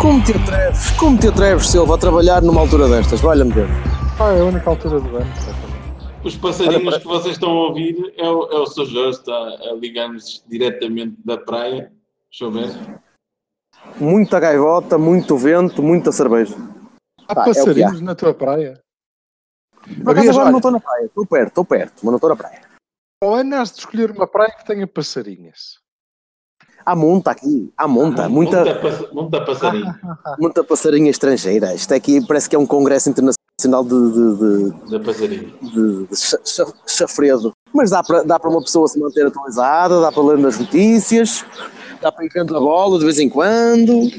Como te atreves, como te atreves, Silva, a trabalhar numa altura destas? Valha-me Deus. Ah, é a única altura do ano. Os passarinhos Olha, para- que vocês estão a ouvir é o, é o Sr. Jorge, está a ligar-nos diretamente da praia. Deixa eu ver. Muita gaivota, muito vento, muita cerveja. Há Pá, é o que há. passarinhos na tua praia. Por acaso agora olha, não estou na praia, estou perto, estou perto, mas não estou na praia. Ano has de escolher uma praia que tenha passarinhas. Há monta aqui, há monta, muita, Muita, passa- muita passarinho muita passarinha estrangeira. Isto aqui parece que é um congresso internacional de, de, de, da passarinho. de, de cha- cha- chafredo. Mas dá para, dá para uma pessoa se manter atualizada, dá para ler nas notícias, dá para ir vendo a bola de vez em quando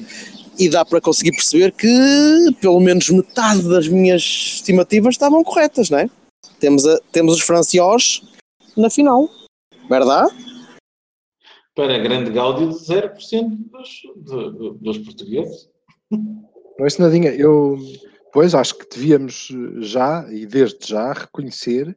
e dá para conseguir perceber que pelo menos metade das minhas estimativas estavam corretas, não é? Temos, a, temos os franciós na final, verdade? Para grande gáudio de 0% dos, de- dos portugueses. Não é isso nadinha. Eu, pois, acho que devíamos já, e desde já, reconhecer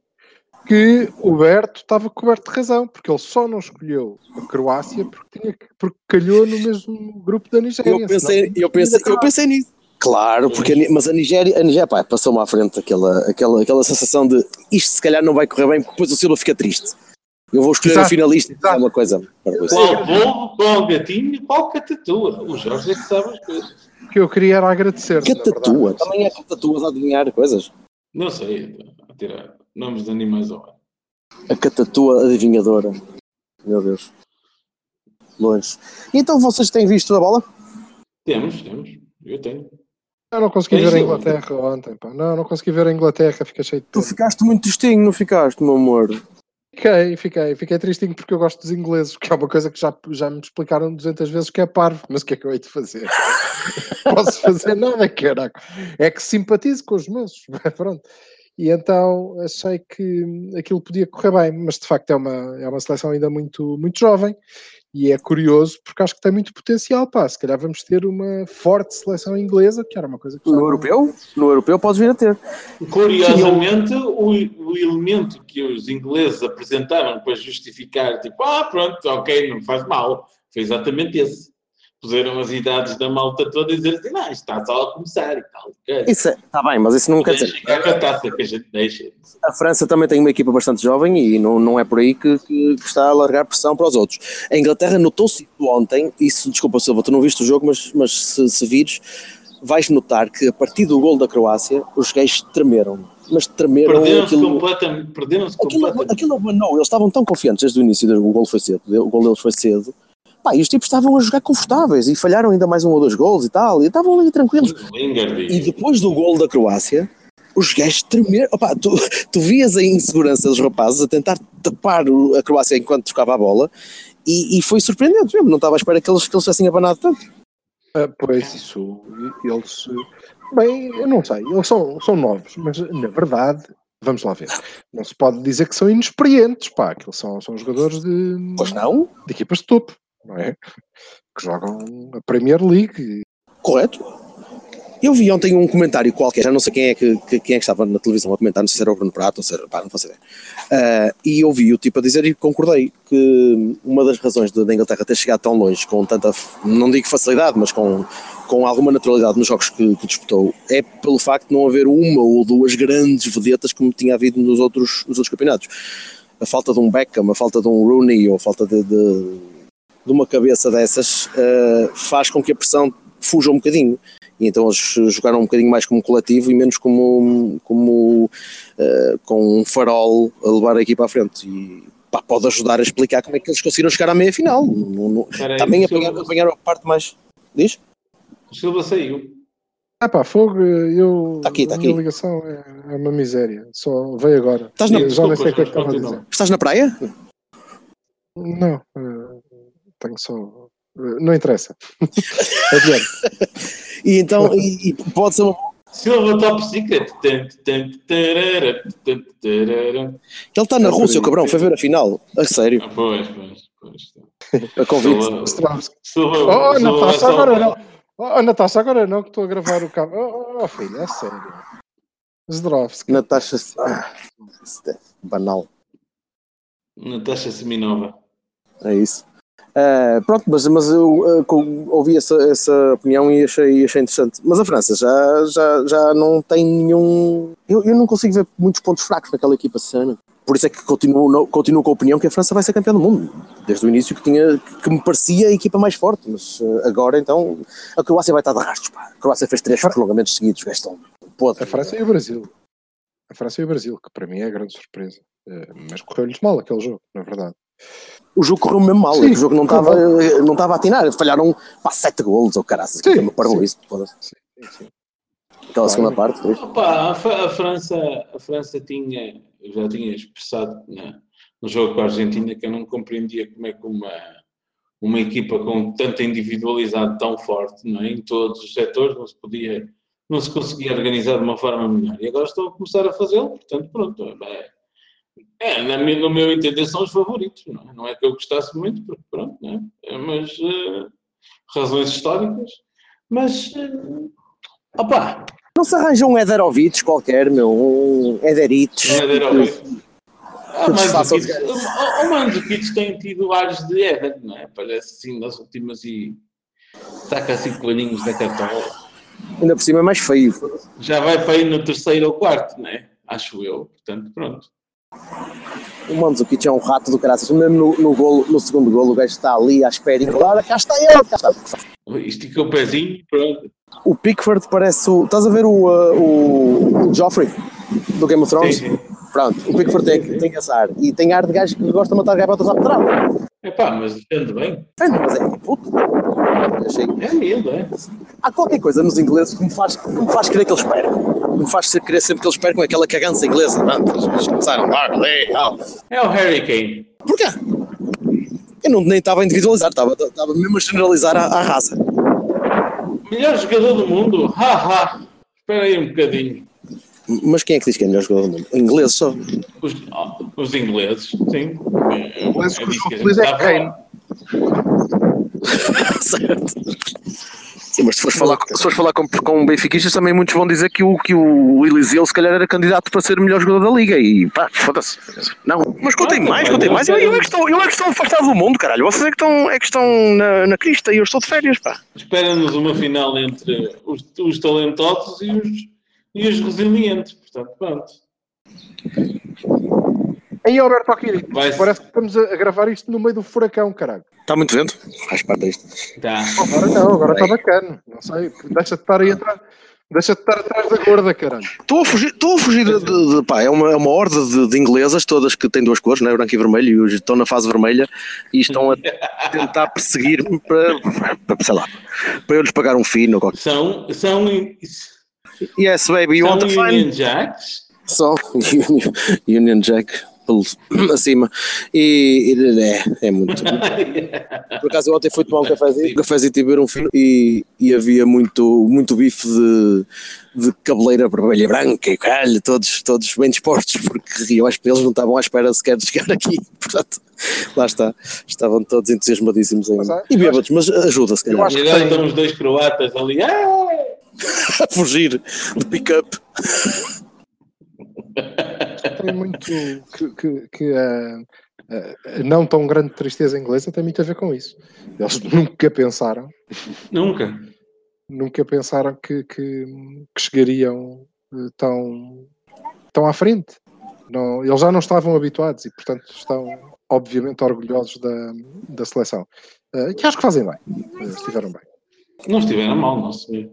que o Berto estava coberto de razão, porque ele só não escolheu a Croácia porque, tinha, que- porque calhou no mesmo grupo da Nigéria. Eu pensei, senão- eu pensei, eu pensei nisso. Claro, porque a mas a Nigéria, a Nigéria pá, passou-me à frente aquela, aquela, aquela sensação de isto se calhar não vai correr bem, porque depois o Silva fica triste. Eu vou escolher Exato, o finalista e dizer uma coisa. para você. Qual polvo, qual gatinho, qual catatua. O Jorge é que sabe as coisas. O que eu queria era agradecer. Catatua, também é catatuas a adivinhar coisas. Não sei, a tirar nomes de animais ao ar. A catatua adivinhadora. Meu Deus. Longe. Então vocês têm visto a bola? Temos, temos. Eu tenho. Eu não consegui Tens ver a? Inglaterra ontem. Pá. Não, não consegui ver a Inglaterra, fiquei cheio de Tu tempo. ficaste muito tristinho, não ficaste, meu amor? Fiquei, fiquei, fiquei tristinho porque eu gosto dos ingleses, que é uma coisa que já, já me explicaram 200 vezes que é parvo, mas o que é que eu hei de fazer? Posso fazer nada, caraca. É que simpatizo com os meus, pronto. E então achei que aquilo podia correr bem, mas de facto é uma, é uma seleção ainda muito, muito jovem e é curioso porque acho que tem muito potencial, pá. Se calhar vamos ter uma forte seleção inglesa, que era uma coisa que No europeu? No europeu podes vir a ter. Curiosamente, o, o elemento que os ingleses apresentaram para justificar, tipo, ah, pronto, ok, não faz mal, foi exatamente esse. Puseram as idades da malta toda e dizer assim, não, está só a começar e tal. Isso está bem, mas isso não quer dizer. a taça que a gente deixa. A França também tem uma equipa bastante jovem e não, não é por aí que, que- que está a largar pressão para os outros. A Inglaterra notou-se ontem, isso, desculpa Silva, tu não viste o jogo, mas, mas se, se vires, vais notar que a partir do gol da Croácia, os gajos tremeram. Mas tremeram Perderam-se aquilo. completamente. Aquilo, completamente. aquilo abanou, eles estavam tão confiantes desde o início, o gol foi cedo, o gol deles foi cedo. Pá, e os tipos estavam a jogar confortáveis e falharam ainda mais um ou dois gols e tal, e estavam ali tranquilos. E depois do gol da Croácia, os gajos tremeram. Opa, tu, tu vias a insegurança dos rapazes a tentar tapar a Croácia enquanto tocava a bola e, e foi surpreendente mesmo. Não estava à espera que eles, que eles tivessem abanado tanto. Ah, pois, isso, eles. Bem, eu não sei, eles são, são novos, mas na verdade, vamos lá ver. Não se pode dizer que são inexperientes, pá, que eles são, são jogadores de, Pois não? de equipas de topo, não é? Que jogam a Premier League. Correto. Eu vi ontem um comentário qualquer, já não sei quem é que, que- quem é que estava na televisão a comentar, não sei se era o Bruno Prato ou se era, pá, não faço ideia. Ah, e ouvi o tipo a dizer e concordei que uma das razões da Inglaterra ter chegado tão longe com tanta, não digo facilidade, mas com, com alguma naturalidade nos jogos que, que disputou, é pelo facto de não haver uma ou duas grandes vedetas como tinha havido nos outros, nos outros campeonatos. A falta de um Beckham, a falta de um Rooney ou a falta de, de, de uma cabeça dessas ah, faz com que a pressão fuja um bocadinho. E então eles jogaram um bocadinho mais como coletivo e menos como, como eh, com um farol a levar a equipa à frente. E pá, pode ajudar a explicar como é que eles conseguiram chegar à meia final. Espera aí, também apanharam, apanharam a parte mais. Diz? O Silva saiu. Ah pá, fogo, eu. Tá aqui, tá a minha aqui. ligação é, é uma miséria. Só veio agora. Estás na- Eu já nem sei o que é que Desculpa, estava a continua. dizer. Estás na praia? Não, eh, tenho só Não interessa. Adiante. E então, e, e pode ser uma. Silva Top Secret. Ele está na Rússia, o cabrão, foi ver a final. A sério, Ah, Pois, pois, pois. a convite. Silva- Oh, Silva Natasha, agora não. Oh, Natasha, agora não, que estou a gravar o cabo. Oh, oh, filho, é sério. Zdrovski. Natasha. Ah, é banal. Natasha Seminova. É isso. Ah, pronto, mas, mas eu com- ouvi essa, essa opinião e achei, achei interessante. Mas a França já, já, já não tem nenhum. Eu, eu não consigo ver muitos pontos fracos naquela equipa, sinceramente. Por isso é que continuo, continuo com a opinião que a França vai ser campeã do mundo. Desde o início que, tinha, que me parecia a equipa mais forte. Mas ah, agora então a Croácia vai estar de rastros. Pá. A Croácia fez três prolongamentos seguidos. estão podres. A França e o Brasil. A França e o Brasil, que para mim é a grande surpresa. Mas correu-lhes mal aquele jogo, na verdade. O jogo correu mesmo mal. Sim, o jogo não estava não estava a atinar. Falharam pá, sete golos ou caraças. Sim, Que me parou isso. Sim, sim, sim. Aquela Claro. segunda parte. Opa, a, Fra- a França, a França tinha, eu já tinha expressado na- no jogo com a Argentina que eu não compreendia como é que uma, uma equipa com tanta individualidade tão forte não é? em todos os setores não se podia, não se conseguia organizar de uma forma melhor. E agora estão a começar a fazê-lo, portanto, pronto. É, é, no meu entender, são os favoritos. Não é, não é que eu gostasse muito, porque pronto, não é? Mas eh, razões históricas. Mas, uh, opá, Não se arranja um Ederovic qualquer, meu, um é de Aerobic. Ah, desfaça o Mandzukic tem tido ares de Éder, não é? Parece assim nas últimas e saca assim coelhinhos da cartola. Ainda por cima é mais feio. Já vai para aí no terceiro ou quarto, não é? Acho eu. Portanto, pronto. O Mandzukic é um rato do caraças. Mesmo no, no, golo, no segundo golo, o gajo está ali à espera e claro, cá está ele. Cá está. Estica o pezinho, pronto. O Pickford parece o. Estás a ver o, uh, o, o Joffrey do Game of Thrones? Sim, sim. Pronto, o Pickford tem, tem esse ar. E tem ar de gajo que gosta de matar gaivotas à pedrada. Epá, mas defende bem. Defende, mas é puto. Achei- É miúdo, é? Há qualquer coisa nos ingleses que me faz, que me faz querer que eles Que me faz querer sempre que eles percam aquela cagança inglesa. Pronto, eles- eles começaram. "Barley, ah." É o Harry Kane. Porquê? Eu não, nem estava a individualizar, estava, estava mesmo a generalizar a, a raça. Melhor jogador do mundo. Ha, ha. Espera aí um bocadinho. Mas quem é que diz que é o melhor jogador do mundo? Ingleses só. Os, ah, os ingleses, sim. É, Ingleses é o é está a Kane. certo. Mas se fores falar, se fores falar com, com benfiquistas, também muitos vão dizer que o, que o Eliseu se calhar era candidato para ser o melhor jogador da liga. E pá, foda-se. Não, mas contem Ah, mais, contem mais. Eu, eu, é que estou, eu é que estou afastado do mundo, caralho. Vocês é que estão, é que estão na, na crista e eu estou de férias, pá. Espera-nos uma final entre os, os talentosos e os, e os resilientes. Portanto, pronto. Aí, Alberto Aquiri, Vai- parece que estamos a a gravar isto no meio do furacão, caralho. Está muito vento? Faz parte disto. Tá. Agora não, agora está bacana. Não sei, deixa de estar aí atrás. Deixa de estar atrás da gorda, caralho. Estou a fugir, estou a fugir de, de- de- pá, é uma, é uma horda de, de inglesas, todas que têm duas cores, né, branco e vermelho, e hoje estão na fase vermelha e estão a tentar perseguir-me para, para, sei lá, para eu lhes pagar um fino ou qualquer São, são, Yes, baby, you são want to find? Union Jacks. Só Union, Union Jack acima. E, e é, é muito. Por acaso eu ontem fui tomar um cafezinho, um cafezinho e beber um fino e, e havia muito, muito bife de, de cabeleira vermelha e branca e caralho, todos, todos bem dispostos, porque eu acho que eles não estavam à espera sequer de chegar aqui. Portanto, lá está. Estavam todos entusiasmadíssimos Mas, ainda. E bêbados, mas ajuda se calhar E agora estão os dois croatas ali. A fugir de pick-up. Tem muito que, que, que a, a- a não tão grande tristeza inglesa tem muito a ver com isso. Eles nunca pensaram, Nunca. nunca pensaram que, que, que chegariam eh, tão, tão à frente. Não, eles já não estavam habituados e, portanto, estão obviamente orgulhosos da, da seleção. Eh, que acho que fazem bem, eh, estiveram bem. Não estiveram mal, não senhor.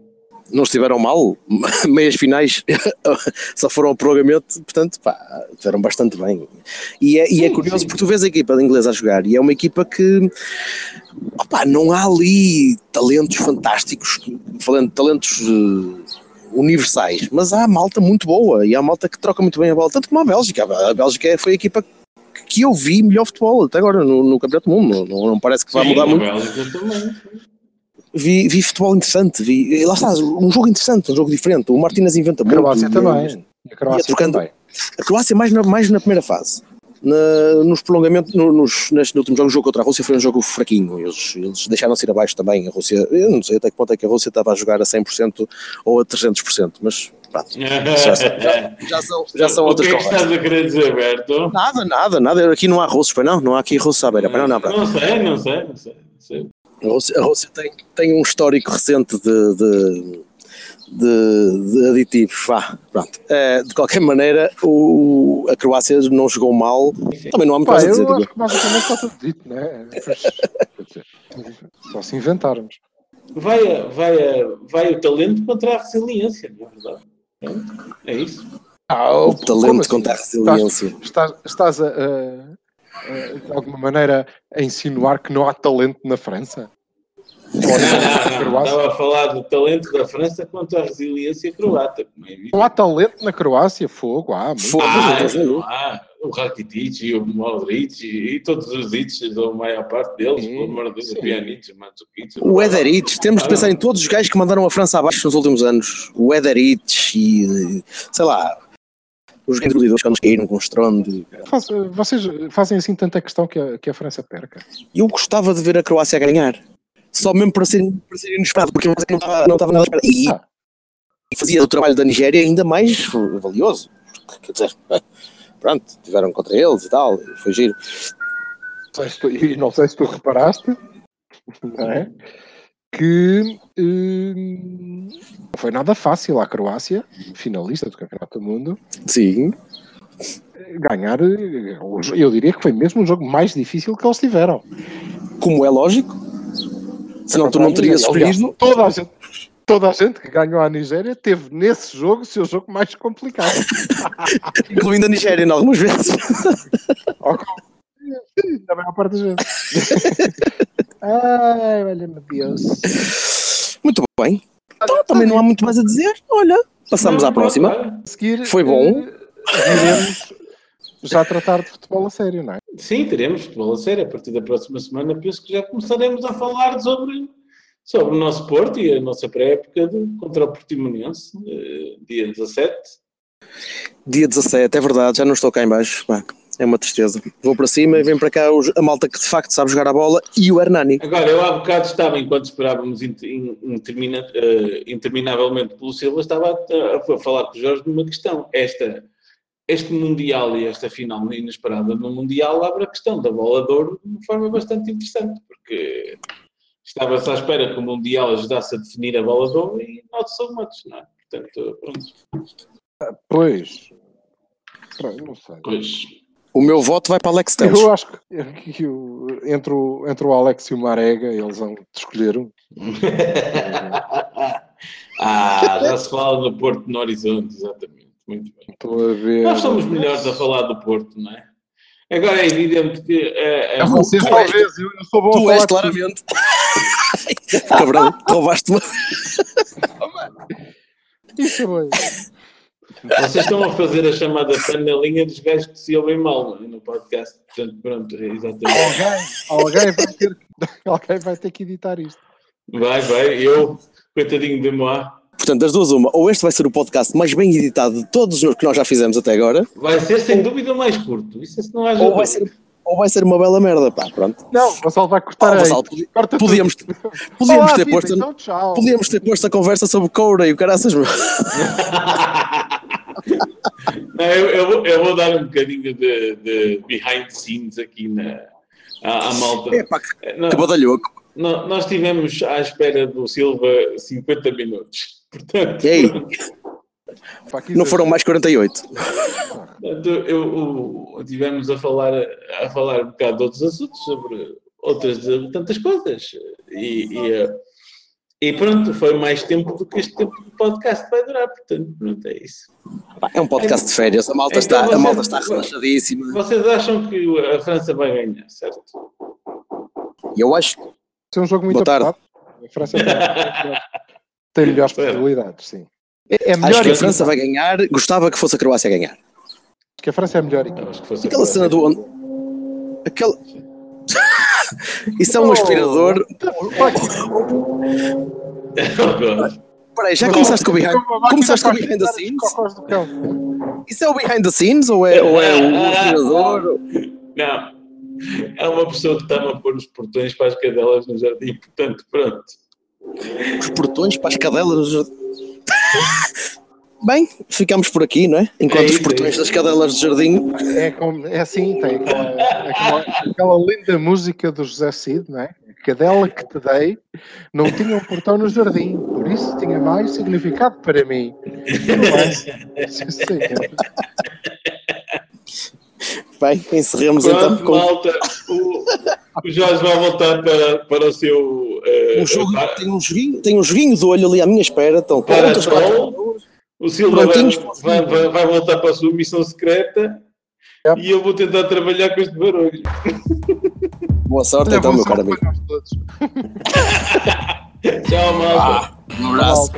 Não estiveram mal, meias finais só foram ao prolongamento, portanto, pá, estiveram bastante bem. E é, e é Sim, curioso sim. porque tu vês a equipa de inglês a jogar e é uma equipa que, opá, não há ali talentos fantásticos, falando de talentos eh, universais, mas há malta muito boa e há malta que troca muito bem a bola, tanto como a Bélgica. A Bélgica foi a equipa que eu vi melhor futebol até agora no, no Campeonato do Mundo. Não, não parece que vai Sim, mudar muito. Também. Vi, vi futebol interessante, vi, lá está, um jogo interessante, um jogo diferente. O Martínez inventa A muito. Croácia também. A Croácia trocando- também. A Croácia mais na, mais na primeira fase. Na- nos prolongamentos, no, nos, neste último jogo, o jogo contra a Rússia foi um jogo fraquinho. Eles, eles deixaram-se ir abaixo também. A Rússia, eu não sei até que ponto é que a Rússia estava a jogar a 100% ou a 300%, mas pronto, já, são- já, já são, já são o outras que é que estás a querer dizer, Berto? Nada, nada, nada. Aqui não há russos, pois não? Não há aqui russos à beira, pois não, não. Não sei, não sei, não sei. não sei. A Rússia, a Rússia tem, tem um histórico recente de, de, de- de aditivos, vá, pronto. Eh, de qualquer maneira, o, a Croácia não jogou mal, também não há muito Pá, mais a eu dizer. digo acho que basicamente está tudo dito, né? Só se inventarmos. Vai, a- vai, a- vai o talento contra a resiliência, não é verdade? Pronto, É isso. Ah, O como talento assim? contra a resiliência. Estás, estás a, a- a, de alguma maneira a insinuar que não há talento na França? Não, não, não. Estava a falar do talento da França contra a resiliência croata. é. Não há talento na Croácia, fogo, há muito. Fogo. Ah, há. O Rakitic e o Modric e, e todos os ou a maior parte deles, pelo amor de Deus, o Pjanic, o Mandzukic. O Ederich, temos de pensar em todos os gajos que mandaram a França abaixo nos últimos anos. O Ederich e, sei lá, os que nos caíram com estrondo. Faz- vocês fazem assim tanta questão que a, que a França perca. Eu gostava de ver a Croácia ganhar. Só mesmo para ser, para ser inesperado, porque não estava, não estava nada esperado. E, Ah. e fazia o trabalho da Nigéria ainda mais valioso. Quer dizer, pronto, tiveram contra eles e tal, foi giro. E não sei se tu reparaste, não é? Que hum, não foi nada fácil à Croácia, finalista do Campeonato do Mundo, Sim. ganhar. Eu diria que foi mesmo o jogo mais difícil que eles tiveram. Como é lógico. Senão tu não terias escolhido. Toda a gente, toda a gente que ganhou a Nigéria teve nesse jogo o seu jogo mais complicado. incluindo a Nigéria, em algumas vezes. Da maior parte das vezes. Ai, olha-me Deus. Muito bem. Então, também não há muito mais a dizer. Olha, passamos Não, à próxima. olha, seguir, Foi bom. eh, Iremos já tratar de futebol a sério, não é? Sim, teremos futebol a sério. A partir da próxima semana, penso que já começaremos a falar sobre, sobre o nosso Porto e a nossa pré-época contra o Portimonense, eh, dia 17. Dia 17, é verdade, já não estou cá em baixo. Pá, é uma tristeza. Vou para cima e vem para cá os- a malta que de facto sabe jogar a bola e o Hernani. Agora, eu há bocado estava, enquanto esperávamos in- in- intermina- eh, interminavelmente pelo Silva, estava a, a falar com o Jorge de uma questão. Esta, este Mundial e esta final inesperada no Mundial abre a questão da bola de ouro de uma forma bastante interessante, porque estava-se à espera que o Mundial ajudasse a definir a bola de ouro e not so much, não é? Portanto, pronto. Pois. Não sei. Pois. O meu voto vai para Alex Teles. Eu acho que, que o- entre, o, entre o Alex e o Marega, eles vão escolher um. ah, já se fala do Porto no Horizonte, exatamente. Muito bem. Estou a ver. Nós somos melhores a falar do Porto, não é? Agora é evidente que eh, É eh, vocês, tu talvez. és- Eu, eu sou bom a Tu falar és claramente. Cabrão, roubaste-me. Isso, bem. Vocês estão a fazer a chamada panelinha dos gajos que se ouvem mal é? no podcast. Portanto, pronto, é exatamente. Alguém, alguém, vai ter, que- alguém vai ter que editar isto. Vai, vai, eu, coitadinho de moi, Portanto, das duas, uma. Ou este vai ser o podcast mais bem editado de todos os que nós já fizemos até agora, vai ser sem dúvida o mais curto. Isso é se não haja ou vai ser, ou vai ser uma bela merda. Pá, pronto. Não, o Vassal vai Ah, cortar aí. Vassal, podi- Corta tudo. podíamos, podíamos Olá, ter vida, posto. Então. Podíamos ter posto a conversa sobre Coura e o caraças, meu. Não, eu, eu vou, eu vou dar um bocadinho de, de behind the scenes aqui na, à, à malta. Pá, que, Não, que badalhoco. não, nós estivemos à espera do Silva 50 minutos. Portanto, E aqui Não foram mais 48. Portanto, eu, eu- tivemos a falar, a falar um bocado de outros assuntos, sobre outras de tantas coisas. E, e, eh, e pronto, foi mais tempo do que este tempo do podcast vai durar. Portanto, pronto, é isso. É um podcast de férias, a malta, Então está, a malta está relaxadíssima. Vocês acham que a França vai ganhar, certo? Eu acho Isso é um jogo muito Boa tarde. apertado. A França tem, melhores possibilidades, sim. É, é Acho melhor que a. França vai ganhar. Gostava que fosse a Croácia a ganhar. que a França é a melhor equipa. Acho que fosse a Aquela cena do. Aquele. Isso é um aspirador. Vai, Peraí, já começaste com o behind, começaste com o behind the os scenes? do. Isso é o behind the scenes ou é, ou é o aspirador? Não. É uma pessoa que está a pôr os portões para as cadelas no jardim, portanto, pronto. Os portões para as cadelas. Bem, ficamos por aqui, não é? Enquanto É os isso, é portões isso. das cadelas de jardim. É, como, é assim, tem aquela, aquela, aquela linda música do José Cid, não é? A cadela que te dei não tinha um portão no jardim, por isso tinha mais significado para mim. Sim. Bem, encerremos Pronto, então com malta, o, o Jorge vai voltar para, para o seu. eh, um jogo. para- Tem um joguinho, tem um joguinho de olho ali à minha espera. Então, para. O Silva vai, vai, vai voltar para a sua missão secreta Yep. e eu vou tentar trabalhar com este barulho. Boa sorte então, meu caro amigo. Tchau, malta. Um abraço.